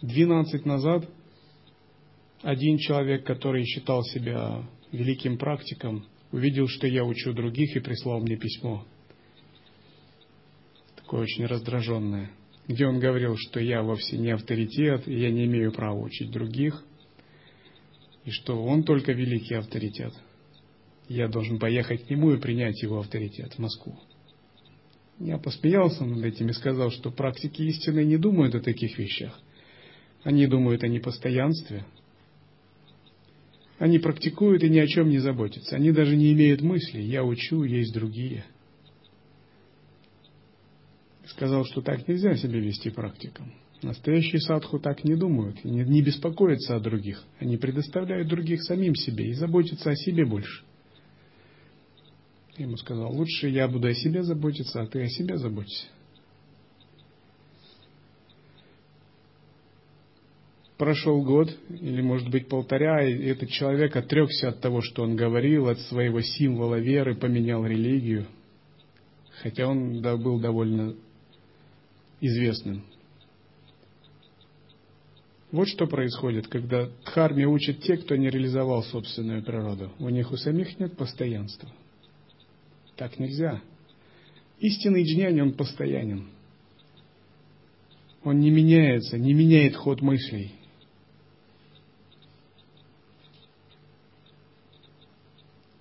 12 назад один человек, который считал себя великим практиком, увидел, что я учу других и прислал мне письмо – такое очень раздраженное, где он говорил, что я вовсе не авторитет, и я не имею права учить других, и что он только великий авторитет. Я должен поехать к нему и принять его авторитет в Москву. Я посмеялся над этим и сказал, что практики истины не думают о таких вещах. Они думают о непостоянстве. Они практикуют и ни о чем не заботятся. Они даже не имеют мыслей. Я учу, есть другие – сказал, что так нельзя себя вести практикам. Настоящие садху так не думают не, не беспокоятся о других. Они предоставляют других самим себе и заботятся о себе больше. Ему сказал, лучше я буду о себе заботиться, а ты о себе заботься. Прошел год, или может быть полтора, и этот человек отрекся от того, что он говорил, от своего символа веры, поменял религию, хотя он был довольно известным. Вот что происходит, когда дхарме учат те, кто не реализовал собственную природу. У них у самих нет постоянства. Так нельзя. Истинный джнянь, он постоянен. Он не меняется, не меняет ход мыслей.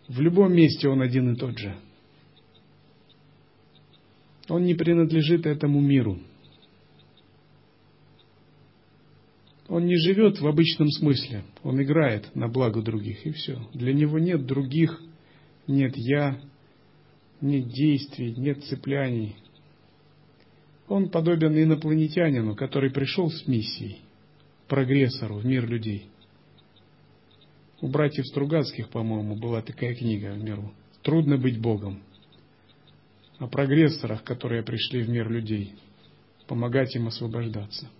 В любом месте он один и тот же. Он не принадлежит этому миру. Он не живет в обычном смысле. Он играет на благо других, и все. Для него нет других, нет я, нет действий, нет цепляний. Он подобен инопланетянину, который пришел с миссией, прогрессору в мир людей. У братьев Стругацких, по-моему, была такая книга в миру. «Трудно быть Богом». О прогрессорах, которые пришли в мир людей, помогать им освобождаться –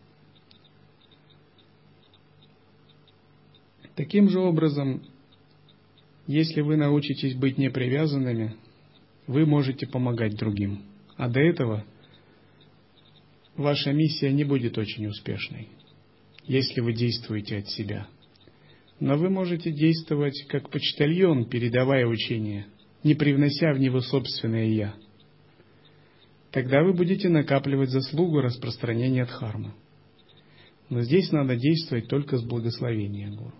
Таким же образом, если вы научитесь быть непривязанными, вы можете помогать другим. А до этого ваша миссия не будет очень успешной, если вы действуете от себя. Но вы можете действовать как почтальон, передавая учение, не привнося в него собственное «я». Тогда вы будете накапливать заслугу распространения дхармы. Но здесь надо действовать только с благословения Гуру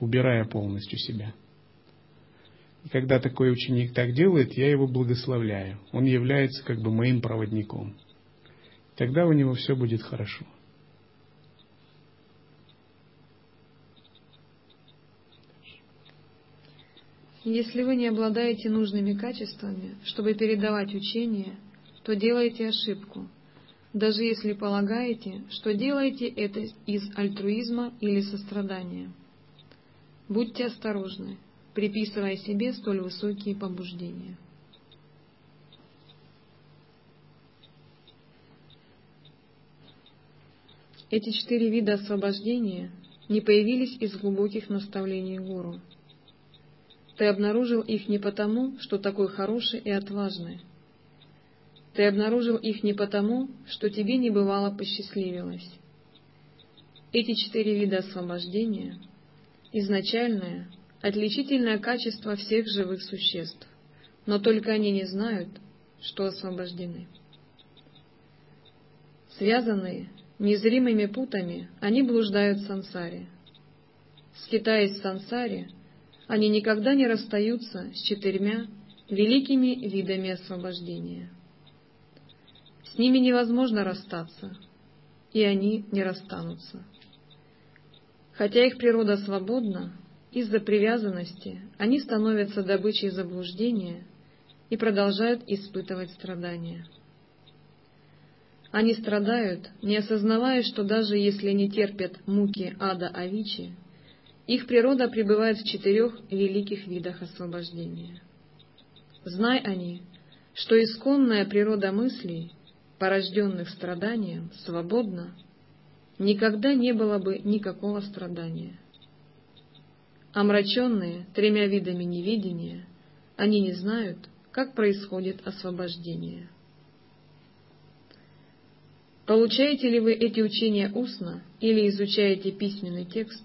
убирая полностью себя. И когда такой ученик так делает, я его благословляю. Он является как бы моим проводником. Тогда у него все будет хорошо. Если вы не обладаете нужными качествами, чтобы передавать учение, то делаете ошибку, даже если полагаете, что делаете это из альтруизма или сострадания. Будьте осторожны, приписывая себе столь высокие побуждения. Эти четыре вида освобождения не появились из глубоких наставлений гуру. Ты обнаружил их не потому, что такой хороший и отважный. Ты обнаружил их не потому, что тебе не бывало посчастливилось. Эти четыре вида освобождения изначальное, отличительное качество всех живых существ, но только они не знают, что освобождены. Связанные незримыми путами, они блуждают в сансаре. Скитаясь в сансаре, они никогда не расстаются с четырьмя великими видами освобождения. С ними невозможно расстаться, и они не расстанутся. Хотя их природа свободна, из-за привязанности они становятся добычей заблуждения и продолжают испытывать страдания. Они страдают, не осознавая, что даже если не терпят муки ада Авичи, их природа пребывает в четырех великих видах освобождения. Знай они, что исконная природа мыслей, порожденных страданием, свободна никогда не было бы никакого страдания. Омраченные тремя видами невидения, они не знают, как происходит освобождение. Получаете ли вы эти учения устно или изучаете письменный текст,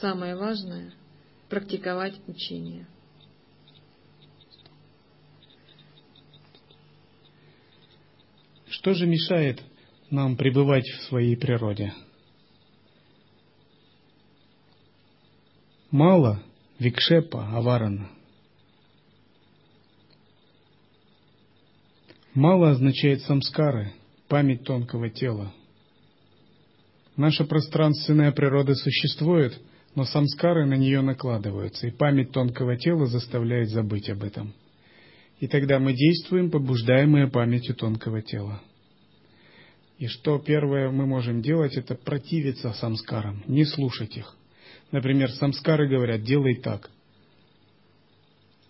самое важное – практиковать учение. Что же мешает нам пребывать в своей природе – Мало викшепа аварана. Мало означает самскары, память тонкого тела. Наша пространственная природа существует, но самскары на нее накладываются, и память тонкого тела заставляет забыть об этом. И тогда мы действуем, побуждаемые памятью тонкого тела. И что первое мы можем делать, это противиться самскарам, не слушать их. Например, самскары говорят, делай так.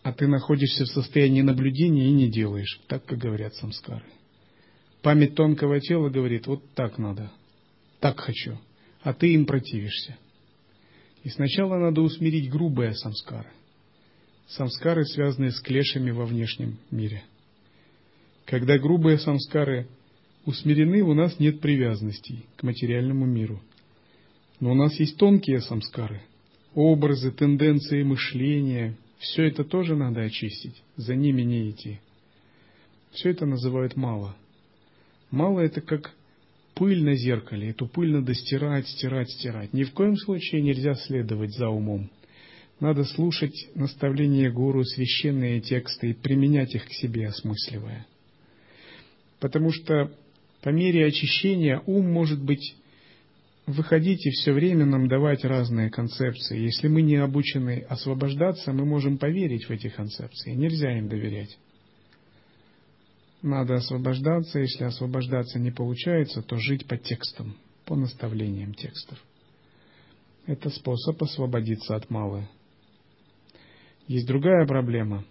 А ты находишься в состоянии наблюдения и не делаешь, так, как говорят самскары. Память тонкого тела говорит, вот так надо, так хочу, а ты им противишься. И сначала надо усмирить грубые самскары. Самскары, связанные с клешами во внешнем мире. Когда грубые самскары усмирены, у нас нет привязанностей к материальному миру. Но у нас есть тонкие самскары, образы, тенденции мышления. Все это тоже надо очистить, за ними не идти. Все это называют мало. Мало это как пыль на зеркале. Эту пыль надо стирать, стирать, стирать. Ни в коем случае нельзя следовать за умом. Надо слушать наставления гуру, священные тексты и применять их к себе, осмысливая. Потому что по мере очищения ум может быть выходить и все время нам давать разные концепции. Если мы не обучены освобождаться, мы можем поверить в эти концепции. Нельзя им доверять. Надо освобождаться. Если освобождаться не получается, то жить по текстам, по наставлениям текстов. Это способ освободиться от малы. Есть другая проблема.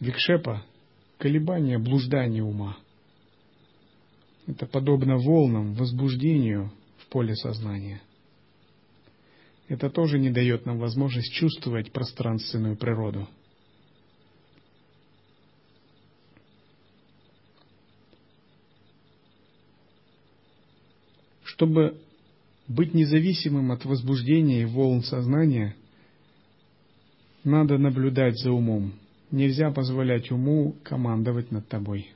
Викшепа – колебание, блуждание ума – это подобно волнам, возбуждению в поле сознания. Это тоже не дает нам возможность чувствовать пространственную природу. Чтобы быть независимым от возбуждения и волн сознания, надо наблюдать за умом. Нельзя позволять уму командовать над тобой.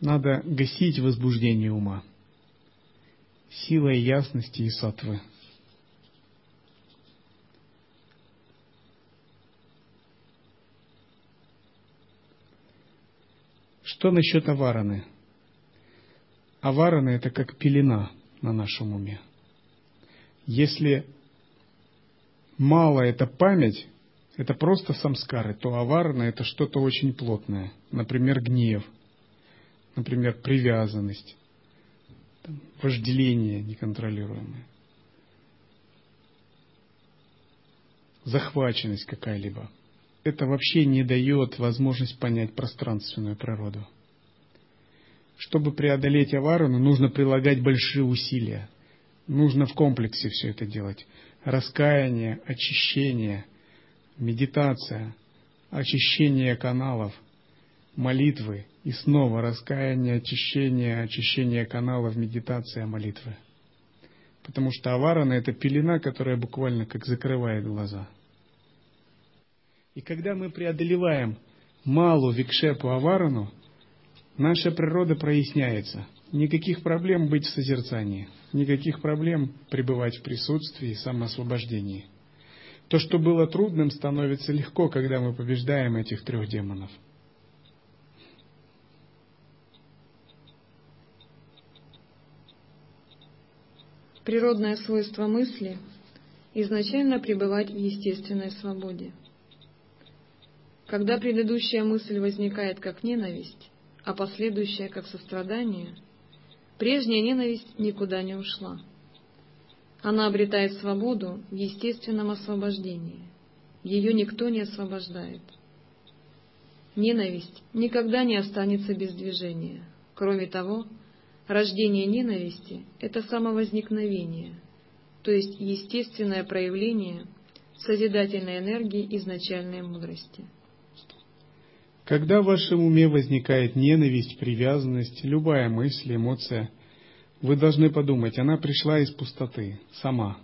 Надо гасить возбуждение ума силой ясности и сатвы. Что насчет авараны? Авараны – это как пелена на нашем уме. Если мало – это память, это просто самскары, то аварана – это что-то очень плотное, например, гнев – например, привязанность, там, вожделение неконтролируемое, захваченность какая-либо. Это вообще не дает возможность понять пространственную природу. Чтобы преодолеть аварану, нужно прилагать большие усилия. Нужно в комплексе все это делать. Раскаяние, очищение, медитация, очищение каналов, молитвы – и снова раскаяние, очищение, очищение каналов, медитация, молитвы. Потому что аварана – это пелена, которая буквально как закрывает глаза. И когда мы преодолеваем малу викшепу аварану, наша природа проясняется. Никаких проблем быть в созерцании, никаких проблем пребывать в присутствии и самоосвобождении. То, что было трудным, становится легко, когда мы побеждаем этих трех демонов – Природное свойство мысли – изначально пребывать в естественной свободе. Когда предыдущая мысль возникает как ненависть, а последующая как сострадание, прежняя ненависть никуда не ушла. Она обретает свободу в естественном освобождении. Ее никто не освобождает. Ненависть никогда не останется без движения. Кроме того, Рождение ненависти – это самовозникновение, то есть естественное проявление созидательной энергии изначальной мудрости. Когда в вашем уме возникает ненависть, привязанность, любая мысль, эмоция, вы должны подумать, она пришла из пустоты, сама.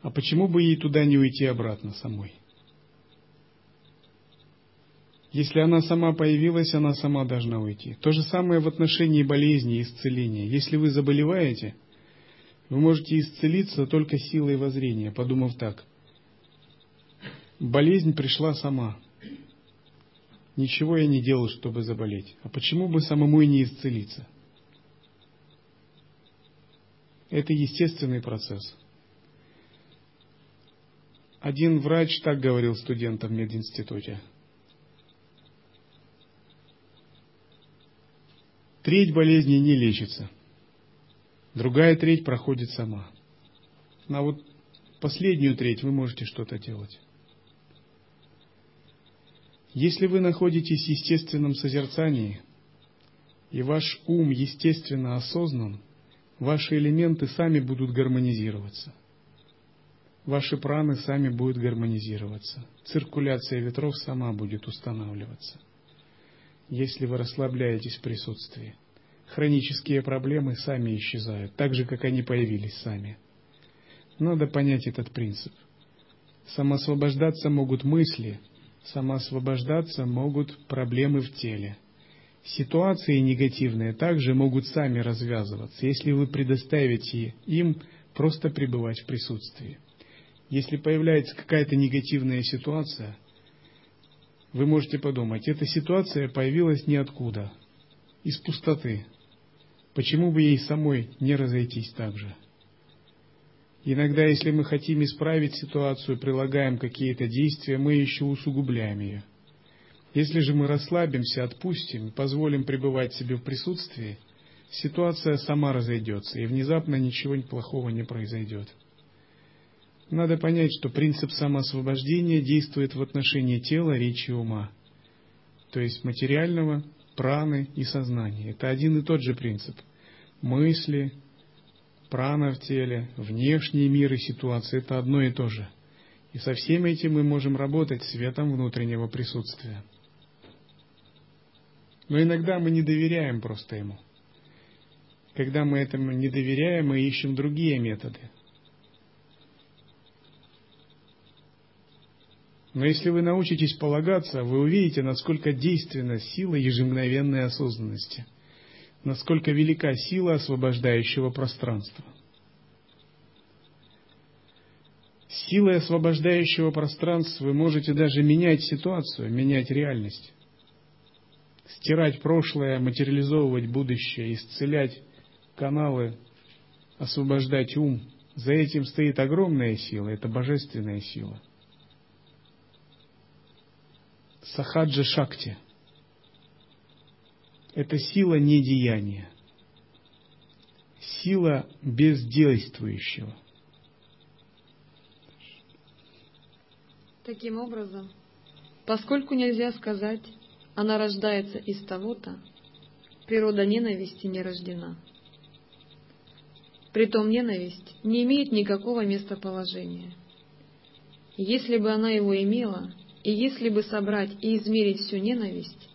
А почему бы ей туда не уйти обратно самой? Если она сама появилась, она сама должна уйти. То же самое в отношении болезни и исцеления. Если вы заболеваете, вы можете исцелиться только силой воззрения, подумав так. Болезнь пришла сама. Ничего я не делал, чтобы заболеть. А почему бы самому и не исцелиться? Это естественный процесс. Один врач так говорил студентам в мединституте – треть болезней не лечится, другая треть проходит сама. На вот последнюю треть вы можете что-то делать. Если вы находитесь в естественном созерцании, и ваш ум естественно осознан, ваши элементы сами будут гармонизироваться. Ваши праны сами будут гармонизироваться. Циркуляция ветров сама будет устанавливаться. Если вы расслабляетесь в присутствии, хронические проблемы сами исчезают, так же, как они появились сами. Надо понять этот принцип. Самоосвобождаться могут мысли – самоосвобождаться могут проблемы в теле. Ситуации негативные также могут сами развязываться, если вы предоставите им просто пребывать в присутствии. Если появляется какая-то негативная ситуация, вы можете подумать, эта ситуация появилась ниоткуда, из пустоты. Почему бы ей самой не разойтись так же? Иногда, если мы хотим исправить ситуацию, прилагаем какие-то действия, мы еще усугубляем ее. Если же мы расслабимся, отпустим, позволим пребывать себе в присутствии, ситуация сама разойдется, и внезапно ничего плохого не произойдет. Надо понять, что принцип самоосвобождения действует в отношении тела, речи и ума, то есть материального, праны и сознания. Это один и тот же принцип. Мысли, прана в теле, внешний мир и ситуация – это одно и то же. И со всем этим мы можем работать светом внутреннего присутствия. Но иногда мы не доверяем просто ему. Когда мы этому не доверяем, мы ищем другие методы. Но если вы научитесь полагаться, вы увидите, насколько действенна сила ежемгновенной осознанности – насколько велика сила освобождающего пространства. Силой освобождающего пространства вы можете даже менять ситуацию, менять реальность, стирать прошлое, материализовывать будущее, исцелять каналы, освобождать ум. За этим стоит огромная сила, это божественная сила. Сахаджа Шакти – это сила недеяния, сила бездействующего. Таким образом, поскольку нельзя сказать, она рождается из того-то, природа ненависти не рождена. Притом ненависть не имеет никакого местоположения. Если бы она его имела, и если бы собрать и измерить всю ненависть,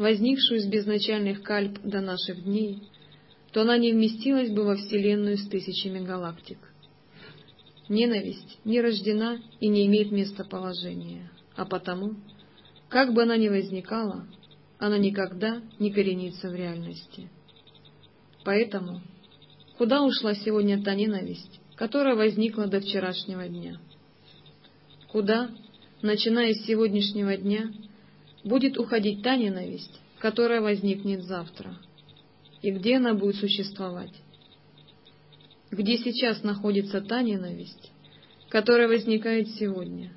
возникшую из безначальных кальп до наших дней, то она не вместилась бы во Вселенную с тысячами галактик. Ненависть не рождена и не имеет местоположения, а потому, как бы она ни возникала, она никогда не коренится в реальности. Поэтому, куда ушла сегодня та ненависть, которая возникла до вчерашнего дня? Куда, начиная с сегодняшнего дня, будет уходить та ненависть, которая возникнет завтра? И где она будет существовать? Где сейчас находится та ненависть, которая возникает сегодня?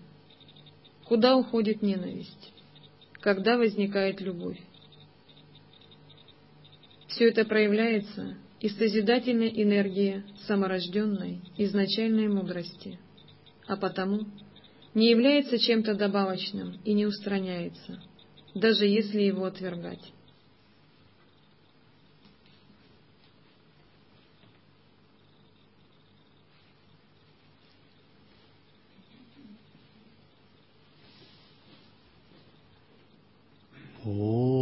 Куда уходит ненависть? Когда возникает любовь? Все это проявляется из созидательной энергии саморожденной изначальной мудрости, а потому не является чем-то добавочным и не устраняется – даже если его отвергать. О.